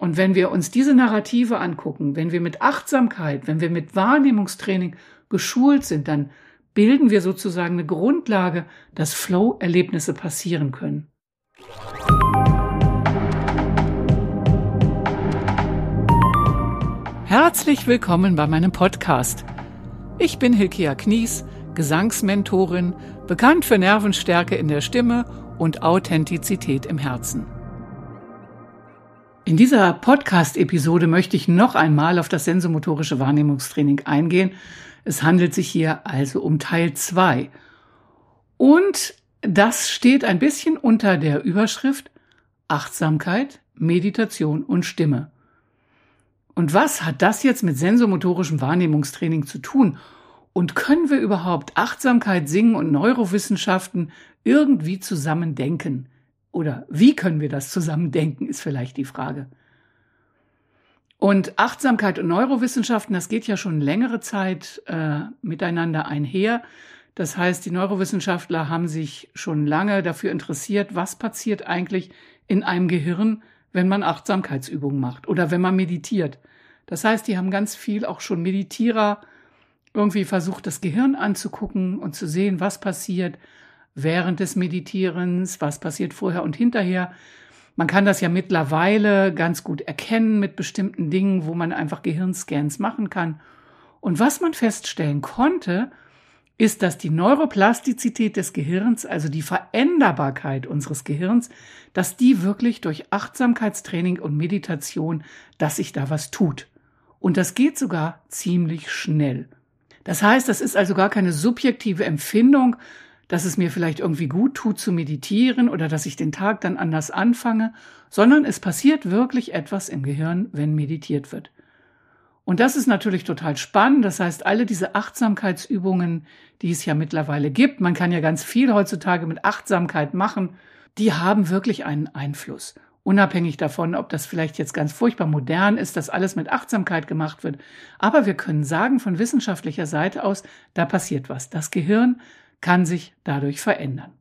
Und wenn wir uns diese Narrative angucken, wenn wir mit Achtsamkeit, wenn wir mit Wahrnehmungstraining geschult sind, dann bilden wir sozusagen eine Grundlage, dass Flow-Erlebnisse passieren können. Herzlich willkommen bei meinem Podcast. Ich bin Hilkia Knies, Gesangsmentorin, bekannt für Nervenstärke in der Stimme und Authentizität im Herzen. In dieser Podcast-Episode möchte ich noch einmal auf das sensomotorische Wahrnehmungstraining eingehen. Es handelt sich hier also um Teil 2. Und das steht ein bisschen unter der Überschrift Achtsamkeit, Meditation und Stimme. Und was hat das jetzt mit sensomotorischem Wahrnehmungstraining zu tun? Und können wir überhaupt Achtsamkeit, Singen und Neurowissenschaften irgendwie zusammen denken? Oder wie können wir das zusammen denken, ist vielleicht die Frage. Und Achtsamkeit und Neurowissenschaften, das geht ja schon längere Zeit äh, miteinander einher. Das heißt, die Neurowissenschaftler haben sich schon lange dafür interessiert, was passiert eigentlich in einem Gehirn, wenn man Achtsamkeitsübungen macht oder wenn man meditiert. Das heißt, die haben ganz viel auch schon Meditierer irgendwie versucht, das Gehirn anzugucken und zu sehen, was passiert, während des Meditierens, was passiert vorher und hinterher. Man kann das ja mittlerweile ganz gut erkennen mit bestimmten Dingen, wo man einfach Gehirnscans machen kann. Und was man feststellen konnte, ist, dass die Neuroplastizität des Gehirns, also die Veränderbarkeit unseres Gehirns, dass die wirklich durch Achtsamkeitstraining und Meditation, dass sich da was tut. Und das geht sogar ziemlich schnell. Das heißt, das ist also gar keine subjektive Empfindung, dass es mir vielleicht irgendwie gut tut zu meditieren oder dass ich den Tag dann anders anfange, sondern es passiert wirklich etwas im Gehirn, wenn meditiert wird. Und das ist natürlich total spannend. Das heißt, alle diese Achtsamkeitsübungen, die es ja mittlerweile gibt, man kann ja ganz viel heutzutage mit Achtsamkeit machen, die haben wirklich einen Einfluss. Unabhängig davon, ob das vielleicht jetzt ganz furchtbar modern ist, dass alles mit Achtsamkeit gemacht wird. Aber wir können sagen von wissenschaftlicher Seite aus, da passiert was. Das Gehirn kann sich dadurch verändern.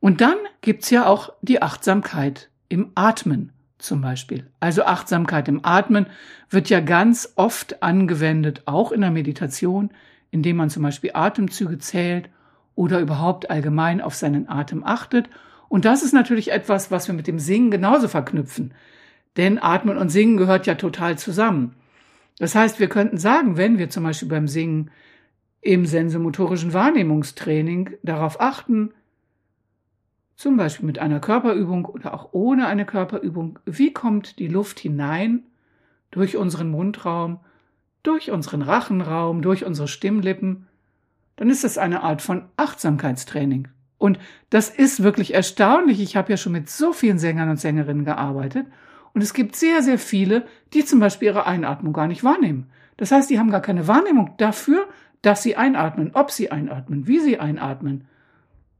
Und dann gibt's ja auch die Achtsamkeit im Atmen zum Beispiel. Also Achtsamkeit im Atmen wird ja ganz oft angewendet, auch in der Meditation, indem man zum Beispiel Atemzüge zählt oder überhaupt allgemein auf seinen Atem achtet. Und das ist natürlich etwas, was wir mit dem Singen genauso verknüpfen. Denn Atmen und Singen gehört ja total zusammen. Das heißt, wir könnten sagen, wenn wir zum Beispiel beim Singen im sensomotorischen Wahrnehmungstraining darauf achten, zum Beispiel mit einer Körperübung oder auch ohne eine Körperübung, wie kommt die Luft hinein durch unseren Mundraum, durch unseren Rachenraum, durch unsere Stimmlippen, dann ist das eine Art von Achtsamkeitstraining. Und das ist wirklich erstaunlich. Ich habe ja schon mit so vielen Sängern und Sängerinnen gearbeitet. Und es gibt sehr, sehr viele, die zum Beispiel ihre Einatmung gar nicht wahrnehmen. Das heißt, die haben gar keine Wahrnehmung dafür, dass sie einatmen, ob sie einatmen, wie sie einatmen.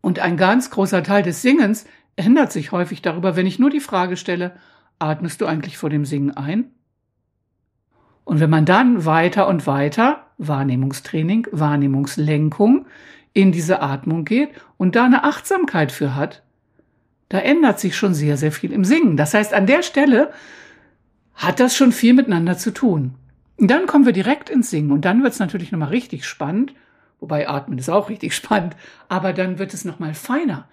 Und ein ganz großer Teil des Singens ändert sich häufig darüber, wenn ich nur die Frage stelle, atmest du eigentlich vor dem Singen ein? Und wenn man dann weiter und weiter Wahrnehmungstraining, Wahrnehmungslenkung in diese Atmung geht und da eine Achtsamkeit für hat, da ändert sich schon sehr, sehr viel im Singen. Das heißt, an der Stelle hat das schon viel miteinander zu tun. Und dann kommen wir direkt ins Singen und dann wird es natürlich nochmal richtig spannend, wobei Atmen ist auch richtig spannend, aber dann wird es nochmal feiner.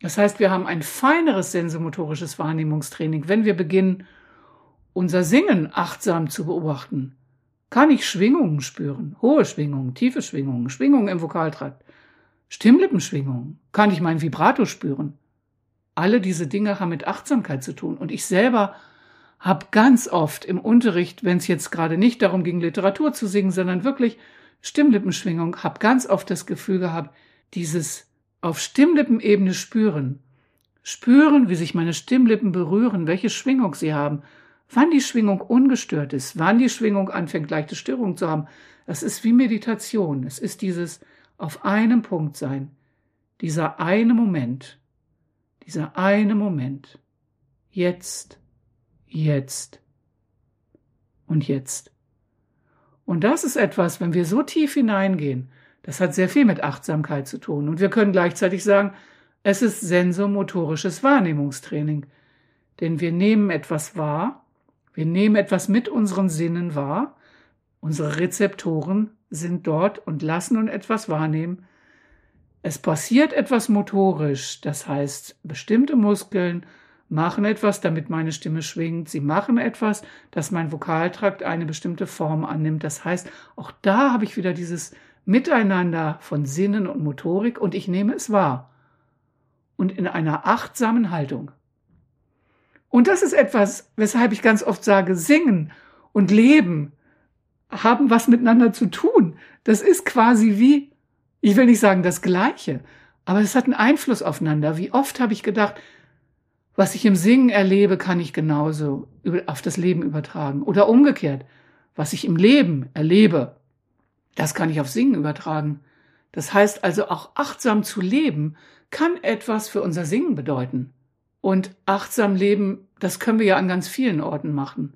Das heißt, wir haben ein feineres sensomotorisches Wahrnehmungstraining, wenn wir beginnen, unser Singen achtsam zu beobachten. Kann ich Schwingungen spüren? Hohe Schwingungen, tiefe Schwingungen, Schwingungen im Vokaltrakt, Stimmlippenschwingungen. Kann ich mein Vibrato spüren? Alle diese Dinge haben mit Achtsamkeit zu tun. Und ich selber habe ganz oft im Unterricht, wenn es jetzt gerade nicht darum ging, Literatur zu singen, sondern wirklich Stimmlippenschwingung, habe ganz oft das Gefühl gehabt, dieses auf Stimmlippenebene spüren. Spüren, wie sich meine Stimmlippen berühren, welche Schwingung sie haben, wann die Schwingung ungestört ist, wann die Schwingung anfängt, leichte Störungen zu haben. Das ist wie Meditation. Es ist dieses auf einem Punkt sein. Dieser eine Moment. Dieser eine Moment. Jetzt jetzt und jetzt. Und das ist etwas, wenn wir so tief hineingehen, das hat sehr viel mit Achtsamkeit zu tun. Und wir können gleichzeitig sagen, es ist sensomotorisches Wahrnehmungstraining. Denn wir nehmen etwas wahr Wir nehmen etwas mit unseren Sinnen wahr. Unsere Rezeptoren sind dort und lassen uns etwas wahrnehmen. Es passiert etwas motorisch, das heißt, bestimmte Muskeln machen etwas, damit meine Stimme schwingt. Sie machen etwas, dass mein Vokaltrakt eine bestimmte Form annimmt. Das heißt, auch da habe ich wieder dieses Miteinander von Sinnen und Motorik und ich nehme es wahr. Und in einer achtsamen Haltung. Und das ist etwas, weshalb ich ganz oft sage, singen und leben haben was miteinander zu tun. Das ist quasi wie, ich will nicht sagen das Gleiche, aber es hat einen Einfluss aufeinander. Wie oft habe ich gedacht, was ich im Singen erlebe, kann ich genauso auf das Leben übertragen. Oder umgekehrt, was ich im Leben erlebe, das kann ich auf Singen übertragen. Das heißt also auch achtsam zu leben, kann etwas für unser Singen bedeuten. Und achtsam leben, das können wir ja an ganz vielen Orten machen.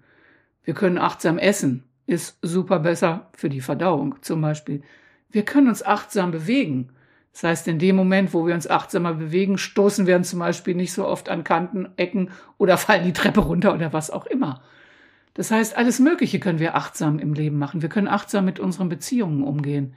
Wir können achtsam essen, ist super besser für die Verdauung zum Beispiel. Wir können uns achtsam bewegen. Das heißt, in dem Moment, wo wir uns achtsamer bewegen, stoßen wir zum Beispiel nicht so oft an Kanten, Ecken oder fallen die Treppe runter oder was auch immer. Das heißt, alles Mögliche können wir achtsam im Leben machen. Wir können achtsam mit unseren Beziehungen umgehen.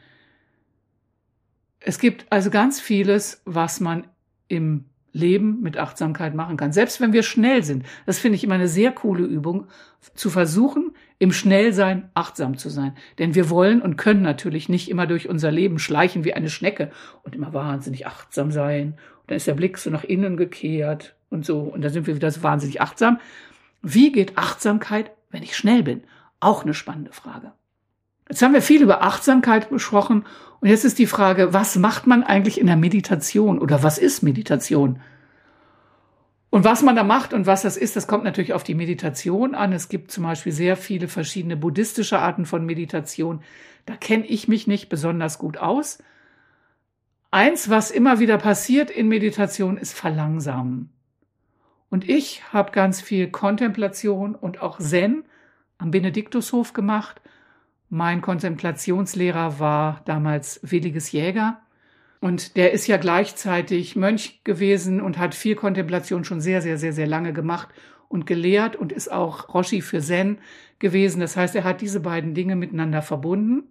Es gibt also ganz vieles, was man im Leben mit Achtsamkeit machen kann. Selbst wenn wir schnell sind. Das finde ich immer eine sehr coole Übung, zu versuchen, im Schnellsein achtsam zu sein. Denn wir wollen und können natürlich nicht immer durch unser Leben schleichen wie eine Schnecke und immer wahnsinnig achtsam sein. Und dann ist der Blick so nach innen gekehrt und so. Und dann sind wir wieder so wahnsinnig achtsam. Wie geht Achtsamkeit, wenn ich schnell bin? Auch eine spannende Frage. Jetzt haben wir viel über Achtsamkeit besprochen und jetzt ist die Frage, was macht man eigentlich in der Meditation oder was ist Meditation? Und was man da macht und was das ist, das kommt natürlich auf die Meditation an. Es gibt zum Beispiel sehr viele verschiedene buddhistische Arten von Meditation. Da kenne ich mich nicht besonders gut aus. Eins, was immer wieder passiert in Meditation, ist Verlangsamen. Und ich habe ganz viel Kontemplation und auch Zen am Benediktushof gemacht mein Kontemplationslehrer war damals Williges Jäger. Und der ist ja gleichzeitig Mönch gewesen und hat viel Kontemplation schon sehr, sehr, sehr, sehr lange gemacht und gelehrt und ist auch Roshi für Zen gewesen. Das heißt, er hat diese beiden Dinge miteinander verbunden.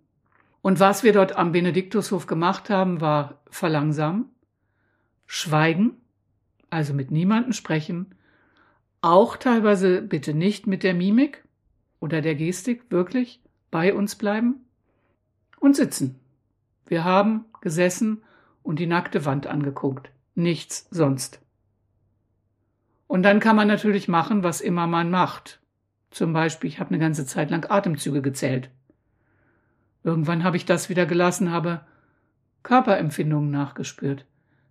Und was wir dort am Benediktushof gemacht haben, war verlangsamen, schweigen, also mit niemandem sprechen, auch teilweise bitte nicht mit der Mimik oder der Gestik, wirklich, bei uns bleiben und sitzen. Wir haben gesessen und die nackte Wand angeguckt. Nichts sonst. Und dann kann man natürlich machen, was immer man macht. Zum Beispiel, ich habe eine ganze Zeit lang Atemzüge gezählt. Irgendwann habe ich das wieder gelassen, habe Körperempfindungen nachgespürt.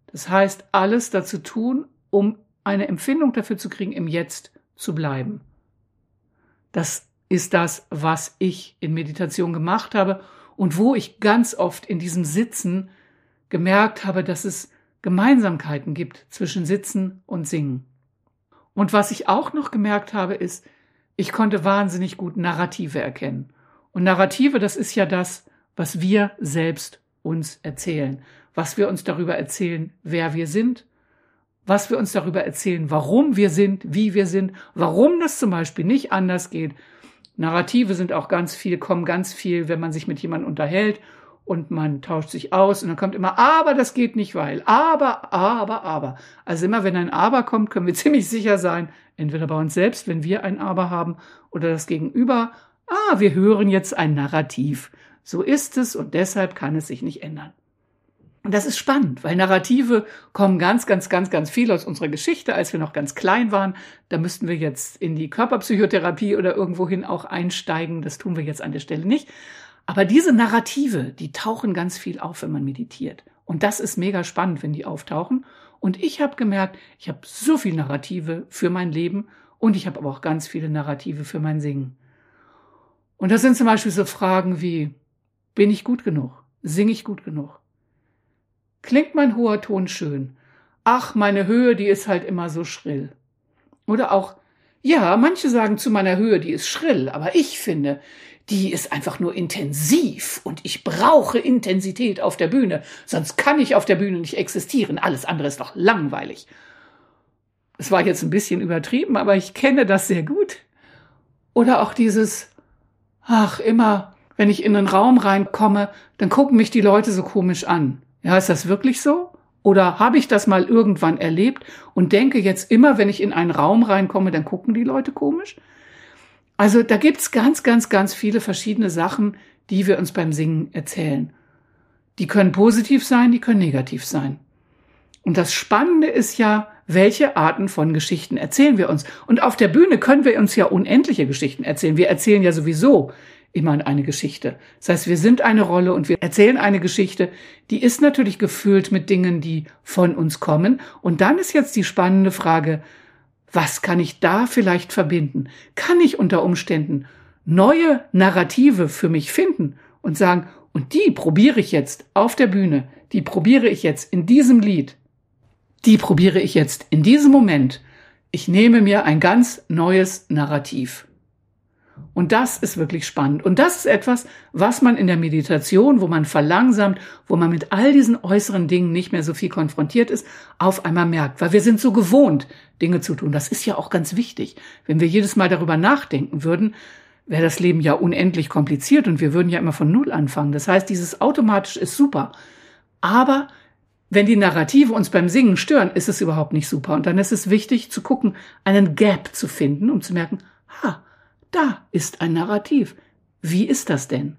Das heißt, alles dazu tun, um eine Empfindung dafür zu kriegen, im Jetzt zu bleiben. Das ist das, was ich in Meditation gemacht habe und wo ich ganz oft in diesem Sitzen gemerkt habe, dass es Gemeinsamkeiten gibt zwischen Sitzen und Singen. Und was ich auch noch gemerkt habe, ist, ich konnte wahnsinnig gut Narrative erkennen. Und Narrative, das ist ja das, was wir selbst uns erzählen, was wir uns darüber erzählen, wer wir sind, was wir uns darüber erzählen, warum wir sind, wie wir sind, warum das zum Beispiel nicht anders geht, Narrative sind auch ganz viel, kommen ganz viel, wenn man sich mit jemandem unterhält und man tauscht sich aus und dann kommt immer, aber das geht nicht, weil, aber, aber, aber. Also immer wenn ein Aber kommt, können wir ziemlich sicher sein, entweder bei uns selbst, wenn wir ein Aber haben, oder das Gegenüber, ah, wir hören jetzt ein Narrativ. So ist es und deshalb kann es sich nicht ändern. Und das ist spannend, weil Narrative kommen ganz, ganz, ganz, ganz viel aus unserer Geschichte, als wir noch ganz klein waren. Da müssten wir jetzt in die Körperpsychotherapie oder irgendwohin auch einsteigen. Das tun wir jetzt an der Stelle nicht. Aber diese Narrative, die tauchen ganz viel auf, wenn man meditiert. Und das ist mega spannend, wenn die auftauchen. Und ich habe gemerkt, ich habe so viel Narrative für mein Leben und ich habe aber auch ganz viele Narrative für mein Singen. Und das sind zum Beispiel so Fragen wie, bin ich gut genug? Singe ich gut genug? Klingt mein hoher Ton schön? Ach, meine Höhe, die ist halt immer so schrill. Oder auch, ja, manche sagen zu meiner Höhe, die ist schrill, aber ich finde, die ist einfach nur intensiv und ich brauche Intensität auf der Bühne, sonst kann ich auf der Bühne nicht existieren. Alles andere ist doch langweilig. Es war jetzt ein bisschen übertrieben, aber ich kenne das sehr gut. Oder auch dieses, ach, immer, wenn ich in einen Raum reinkomme, dann gucken mich die Leute so komisch an. Ja, ist das wirklich so? Oder habe ich das mal irgendwann erlebt und denke jetzt immer, wenn ich in einen Raum reinkomme, dann gucken die Leute komisch? Also da gibt's ganz, ganz, ganz viele verschiedene Sachen, die wir uns beim Singen erzählen. Die können positiv sein, die können negativ sein. Und das Spannende ist ja, welche Arten von Geschichten erzählen wir uns? Und auf der Bühne können wir uns ja unendliche Geschichten erzählen. Wir erzählen ja sowieso immer eine Geschichte. Das heißt, wir sind eine Rolle und wir erzählen eine Geschichte, die ist natürlich gefüllt mit Dingen, die von uns kommen. Und dann ist jetzt die spannende Frage, was kann ich da vielleicht verbinden? Kann ich unter Umständen neue Narrative für mich finden und sagen, und die probiere ich jetzt auf der Bühne, die probiere ich jetzt in diesem Lied, die probiere ich jetzt in diesem Moment. Ich nehme mir ein ganz neues Narrativ. Und das ist wirklich spannend. Und das ist etwas, was man in der Meditation, wo man verlangsamt, wo man mit all diesen äußeren Dingen nicht mehr so viel konfrontiert ist, auf einmal merkt. Weil wir sind so gewohnt, Dinge zu tun. Das ist ja auch ganz wichtig. Wenn wir jedes Mal darüber nachdenken würden, wäre das Leben ja unendlich kompliziert und wir würden ja immer von Null anfangen. Das heißt, dieses automatisch ist super. Aber wenn die Narrative uns beim Singen stören, ist es überhaupt nicht super. Und dann ist es wichtig zu gucken, einen Gap zu finden, um zu merken, ha, da ist ein Narrativ. Wie ist das denn?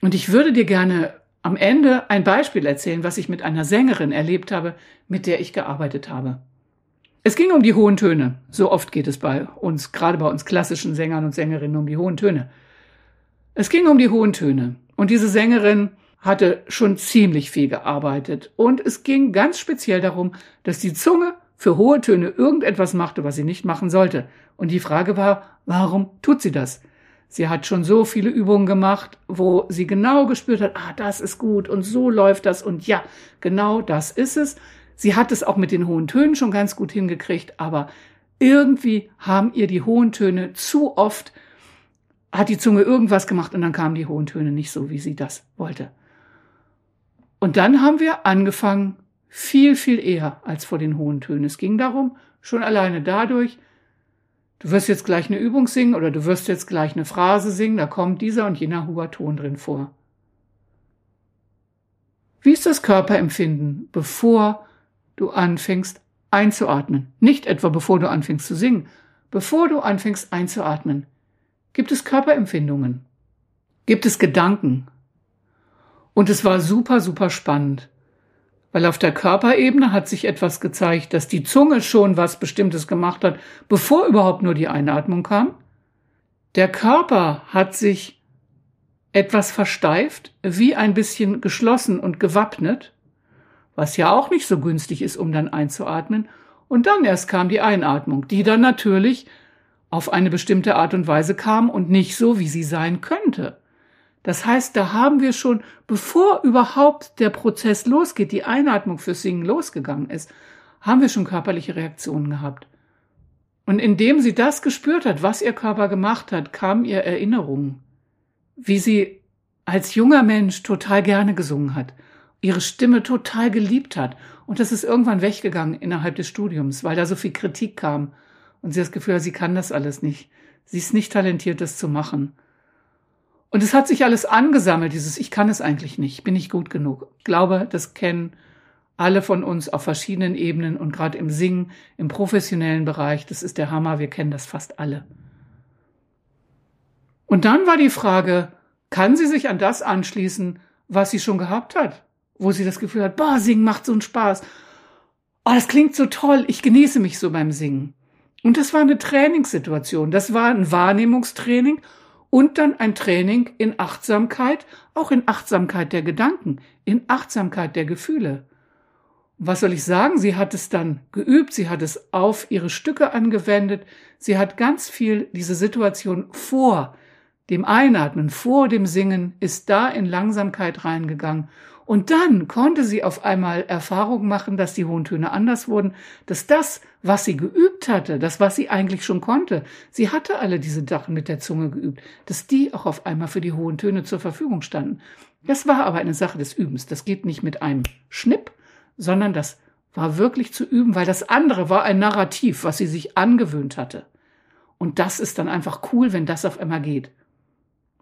Und ich würde dir gerne am Ende ein Beispiel erzählen, was ich mit einer Sängerin erlebt habe, mit der ich gearbeitet habe. Es ging um die hohen Töne. So oft geht es bei uns, gerade bei uns klassischen Sängern und Sängerinnen, um die hohen Töne. Es ging um die hohen Töne. Und diese Sängerin hatte schon ziemlich viel gearbeitet. Und es ging ganz speziell darum, dass die Zunge für hohe Töne irgendetwas machte, was sie nicht machen sollte. Und die Frage war, warum tut sie das? Sie hat schon so viele Übungen gemacht, wo sie genau gespürt hat, ah, das ist gut und so läuft das und ja, genau das ist es. Sie hat es auch mit den hohen Tönen schon ganz gut hingekriegt, aber irgendwie haben ihr die hohen Töne zu oft, hat die Zunge irgendwas gemacht und dann kamen die hohen Töne nicht so, wie sie das wollte. Und dann haben wir angefangen, viel, viel eher als vor den hohen Tönen. Es ging darum, schon alleine dadurch, du wirst jetzt gleich eine Übung singen oder du wirst jetzt gleich eine Phrase singen, da kommt dieser und jener hoher Ton drin vor. Wie ist das Körperempfinden, bevor du anfängst einzuatmen? Nicht etwa bevor du anfängst zu singen, bevor du anfängst einzuatmen. Gibt es Körperempfindungen? Gibt es Gedanken? Und es war super, super spannend. Weil auf der Körperebene hat sich etwas gezeigt, dass die Zunge schon was Bestimmtes gemacht hat, bevor überhaupt nur die Einatmung kam. Der Körper hat sich etwas versteift, wie ein bisschen geschlossen und gewappnet, was ja auch nicht so günstig ist, um dann einzuatmen. Und dann erst kam die Einatmung, die dann natürlich auf eine bestimmte Art und Weise kam und nicht so, wie sie sein könnte. Das heißt, da haben wir schon, bevor überhaupt der Prozess losgeht, die Einatmung fürs Singen losgegangen ist, haben wir schon körperliche Reaktionen gehabt. Und indem sie das gespürt hat, was ihr Körper gemacht hat, kamen ihr Erinnerungen, wie sie als junger Mensch total gerne gesungen hat, ihre Stimme total geliebt hat. Und das ist irgendwann weggegangen innerhalb des Studiums, weil da so viel Kritik kam. Und sie das Gefühl sie kann das alles nicht. Sie ist nicht talentiert, das zu machen. Und es hat sich alles angesammelt, dieses Ich kann es eigentlich nicht, bin ich gut genug. Ich glaube, das kennen alle von uns auf verschiedenen Ebenen und gerade im Singen, im professionellen Bereich, das ist der Hammer, wir kennen das fast alle. Und dann war die Frage, kann sie sich an das anschließen, was sie schon gehabt hat? Wo sie das Gefühl hat, boah, singen macht so einen Spaß. Oh, das klingt so toll, ich genieße mich so beim Singen. Und das war eine Trainingssituation, das war ein Wahrnehmungstraining und dann ein Training in Achtsamkeit, auch in Achtsamkeit der Gedanken, in Achtsamkeit der Gefühle. Was soll ich sagen? Sie hat es dann geübt, sie hat es auf ihre Stücke angewendet, sie hat ganz viel diese Situation vor dem Einatmen, vor dem Singen, ist da in Langsamkeit reingegangen und dann konnte sie auf einmal Erfahrung machen, dass die hohen Töne anders wurden, dass das, was sie geübt hatte, das, was sie eigentlich schon konnte, sie hatte alle diese Sachen mit der Zunge geübt, dass die auch auf einmal für die hohen Töne zur Verfügung standen. Das war aber eine Sache des Übens. Das geht nicht mit einem Schnipp, sondern das war wirklich zu üben, weil das andere war ein Narrativ, was sie sich angewöhnt hatte. Und das ist dann einfach cool, wenn das auf einmal geht.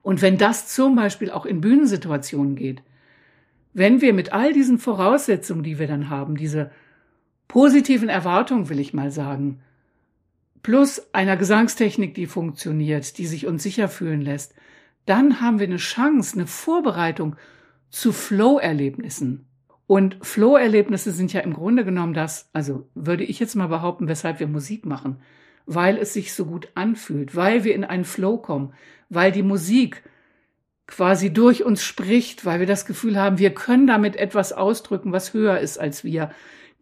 Und wenn das zum Beispiel auch in Bühnensituationen geht, wenn wir mit all diesen Voraussetzungen, die wir dann haben, diese positiven Erwartungen, will ich mal sagen, plus einer Gesangstechnik, die funktioniert, die sich uns sicher fühlen lässt, dann haben wir eine Chance, eine Vorbereitung zu Flow-Erlebnissen. Und Flow-Erlebnisse sind ja im Grunde genommen das, also würde ich jetzt mal behaupten, weshalb wir Musik machen, weil es sich so gut anfühlt, weil wir in einen Flow kommen, weil die Musik quasi durch uns spricht, weil wir das Gefühl haben, wir können damit etwas ausdrücken, was höher ist als wir.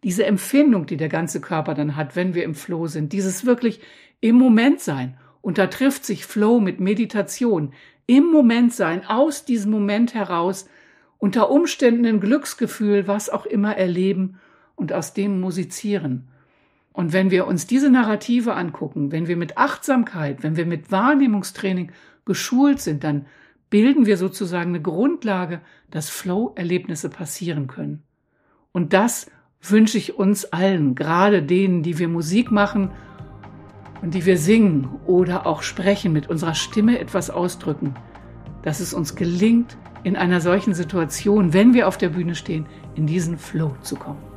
Diese Empfindung, die der ganze Körper dann hat, wenn wir im Flow sind, dieses wirklich im Moment sein. Und da trifft sich Flow mit Meditation. Im Moment sein, aus diesem Moment heraus unter Umständen ein Glücksgefühl, was auch immer erleben und aus dem musizieren. Und wenn wir uns diese Narrative angucken, wenn wir mit Achtsamkeit, wenn wir mit Wahrnehmungstraining geschult sind, dann bilden wir sozusagen eine Grundlage, dass Flow-Erlebnisse passieren können. Und das wünsche ich uns allen, gerade denen, die wir Musik machen und die wir singen oder auch sprechen, mit unserer Stimme etwas ausdrücken, dass es uns gelingt, in einer solchen Situation, wenn wir auf der Bühne stehen, in diesen Flow zu kommen.